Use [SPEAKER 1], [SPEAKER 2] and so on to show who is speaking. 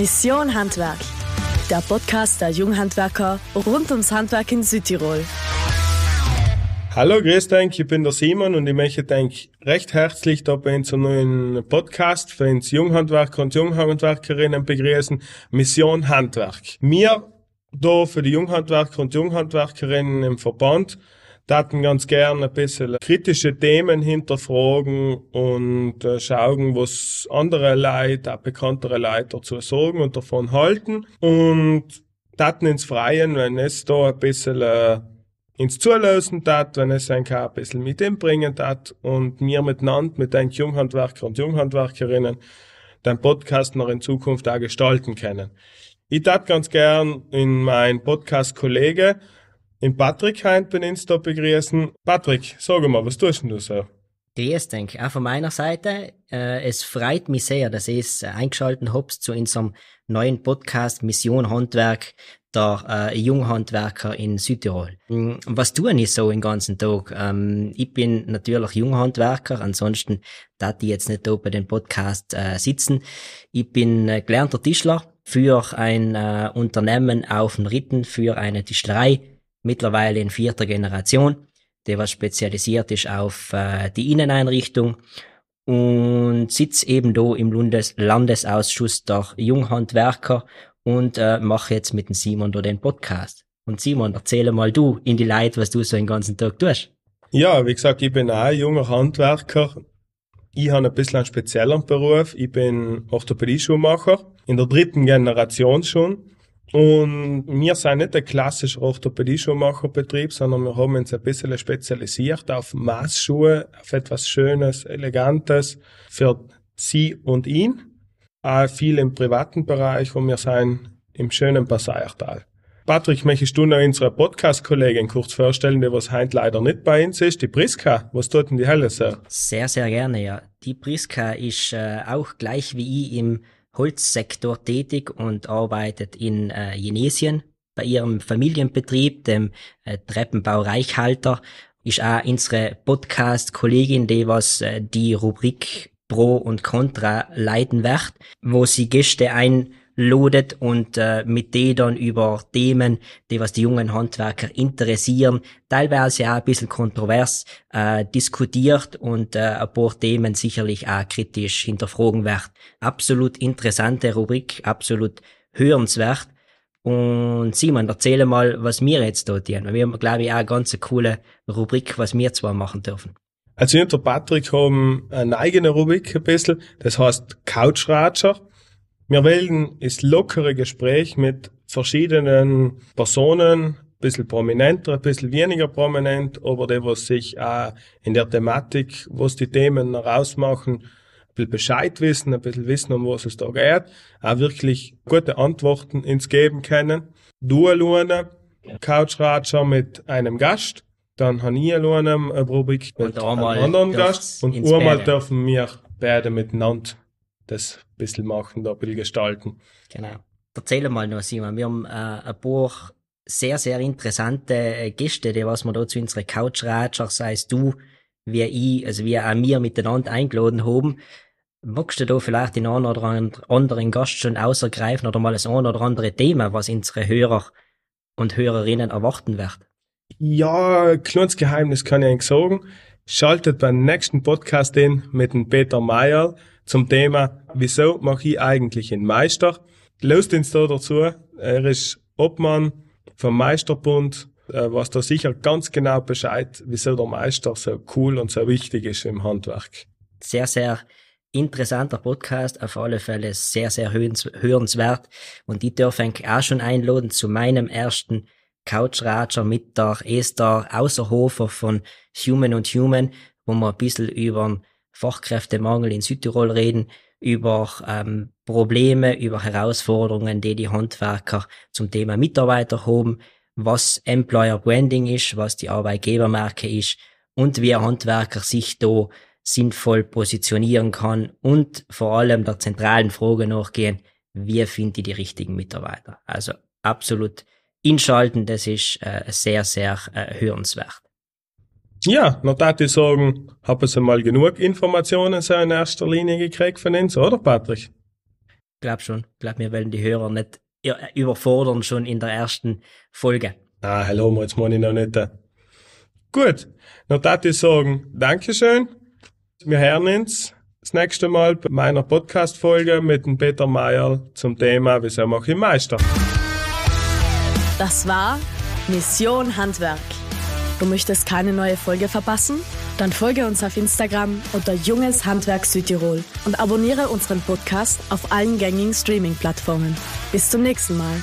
[SPEAKER 1] Mission Handwerk, der Podcast der Junghandwerker rund ums Handwerk in Südtirol.
[SPEAKER 2] Hallo, grüß euch, ich bin der Simon und ich möchte euch recht herzlich da bei unserem neuen Podcast für uns Junghandwerker und Junghandwerkerinnen begrüßen, Mission Handwerk. Wir da für die Junghandwerker und Junghandwerkerinnen im Verband taten ganz gern ein bisschen kritische Themen hinterfragen und äh, schauen, was andere Leute, auch bekanntere Leute dazu sagen und davon halten und taten ins Freien, wenn es da ein bisschen äh, ins Zulösen tat, wenn es ein ein bisschen mit ihm bringen tat und mir miteinander, mit den Junghandwerker und Junghandwerkerinnen, den Podcast noch in Zukunft auch gestalten können. Ich tat ganz gern in mein Podcast-Kollege in Patrick Heint bin ich da begrüßen. Patrick, sag mal, was tust du so?
[SPEAKER 3] Grüß denke auch von meiner Seite. Äh, es freut mich sehr, dass ihr es eingeschaltet habt zu unserem neuen Podcast Mission Handwerk der äh, Junghandwerker in Südtirol. Hm, was tue ich so den ganzen Tag? Ähm, ich bin natürlich Junghandwerker, ansonsten da ich jetzt nicht da bei dem Podcast äh, sitzen. Ich bin äh, gelernter Tischler für ein äh, Unternehmen auf den Ritten, für eine Tischlerei mittlerweile in vierter Generation, der was spezialisiert ist auf äh, die Inneneinrichtung und sitzt eben da im Landes Landesausschuss der Junghandwerker und äh, mache jetzt mit dem Simon da den Podcast. Und Simon, erzähle mal du in die Leute, was du so den ganzen Tag tust.
[SPEAKER 2] Ja, wie gesagt, ich bin auch ein junger Handwerker. Ich habe ein bisschen einen speziellen Beruf. Ich bin Orthopädie-Schuhmacher in der dritten Generation schon. Und wir sind nicht der klassische Orthopädie-Schuhmacherbetrieb, sondern wir haben uns ein bisschen spezialisiert auf Maßschuhe, auf etwas Schönes, Elegantes für sie und ihn. Auch viel im privaten Bereich, wo wir sind im schönen Passaiertal. Patrick, möchtest du noch unsere Podcast-Kollegin kurz vorstellen, die was heute leider nicht bei uns ist, die Priska. Was tut denn die Helle so?
[SPEAKER 3] Sehr, sehr gerne, ja. Die Priska ist äh, auch gleich wie ich im Holzsektor tätig und arbeitet in äh, Jenesien bei ihrem Familienbetrieb, dem äh, Treppenbau Reichhalter. Ist auch unsere Podcast-Kollegin, die was äh, die Rubrik Pro und Contra leiten wird, wo sie Gäste ein lodet und äh, mit denen dann über Themen, die was die jungen Handwerker interessieren, teilweise auch ein bisschen kontrovers äh, diskutiert und äh, ein paar Themen sicherlich auch kritisch hinterfragen wird. Absolut interessante Rubrik, absolut hörenswert. Und Simon, erzähle mal, was wir jetzt dort tun. Wir haben, glaube ich, auch eine ganz coole Rubrik, was wir zwar machen dürfen.
[SPEAKER 2] Also ich und der Patrick haben eine eigene Rubrik ein bisschen, das heißt Couchratscher. Wir wählen das lockere Gespräch mit verschiedenen Personen, ein bisschen prominenter, ein bisschen weniger prominent, aber die, was sich auch in der Thematik, was die Themen rausmachen, ein bisschen Bescheid wissen, ein bisschen wissen, um was es da geht, auch wirklich gute Antworten ins Geben können. Du alleine, Couchratscher mit einem Gast, dann habe ich alleine eine Rubrik mit einem anderen Gast und einmal dürfen wir beide miteinander das ein bisschen machen, da ein bisschen gestalten.
[SPEAKER 3] Genau. Erzähl mal noch, Simon. Wir haben äh, ein paar sehr, sehr interessante äh, Gäste, die was wir da zu unseren Couchratscher, sei es du, wie ich, also wie auch wir miteinander eingeladen haben. Magst du da vielleicht den einen oder anderen Gast schon ausergreifen oder mal das ein oder andere Thema, was unsere Hörer und Hörerinnen erwarten wird?
[SPEAKER 2] Ja, ein kleines Geheimnis kann ich eigentlich sagen. Schaltet beim nächsten Podcast in mit dem Peter Meyer zum Thema, wieso mache ich eigentlich einen Meister? Löst uns da dazu. Er ist Obmann vom Meisterbund, äh, was da sicher ganz genau Bescheid, wieso der Meister so cool und so wichtig ist im Handwerk.
[SPEAKER 3] Sehr, sehr interessanter Podcast, auf alle Fälle sehr, sehr hörenswert. Und ich darf auch schon einladen zu meinem ersten Couchratscher mit der Esther Außerhofer von Human und Human, wo wir ein bisschen über Fachkräftemangel in Südtirol reden, über ähm, Probleme, über Herausforderungen, die die Handwerker zum Thema Mitarbeiter haben, was Employer Branding ist, was die Arbeitgebermarke ist und wie ein Handwerker sich da sinnvoll positionieren kann und vor allem der zentralen Frage nachgehen, wie finde ich die richtigen Mitarbeiter. Also absolut inschalten, das ist äh, sehr, sehr äh, hörenswert.
[SPEAKER 2] Ja, noch da ich sagen, haben Sie mal genug Informationen so in erster Linie gekriegt von uns, oder Patrick?
[SPEAKER 3] Glaub schon. Glaub, wir wollen die Hörer nicht überfordern schon in der ersten Folge.
[SPEAKER 2] Ah, hallo, jetzt meine ich noch nicht. Gut, noch darf ich sagen, Dankeschön. Wir hören uns das nächste Mal bei meiner Podcast-Folge mit dem Peter Meyer zum Thema Wieso mache ich Meister?
[SPEAKER 1] Das war Mission Handwerk. Du möchtest keine neue Folge verpassen? Dann folge uns auf Instagram unter Junges Handwerk Südtirol und abonniere unseren Podcast auf allen gängigen Streaming-Plattformen. Bis zum nächsten Mal.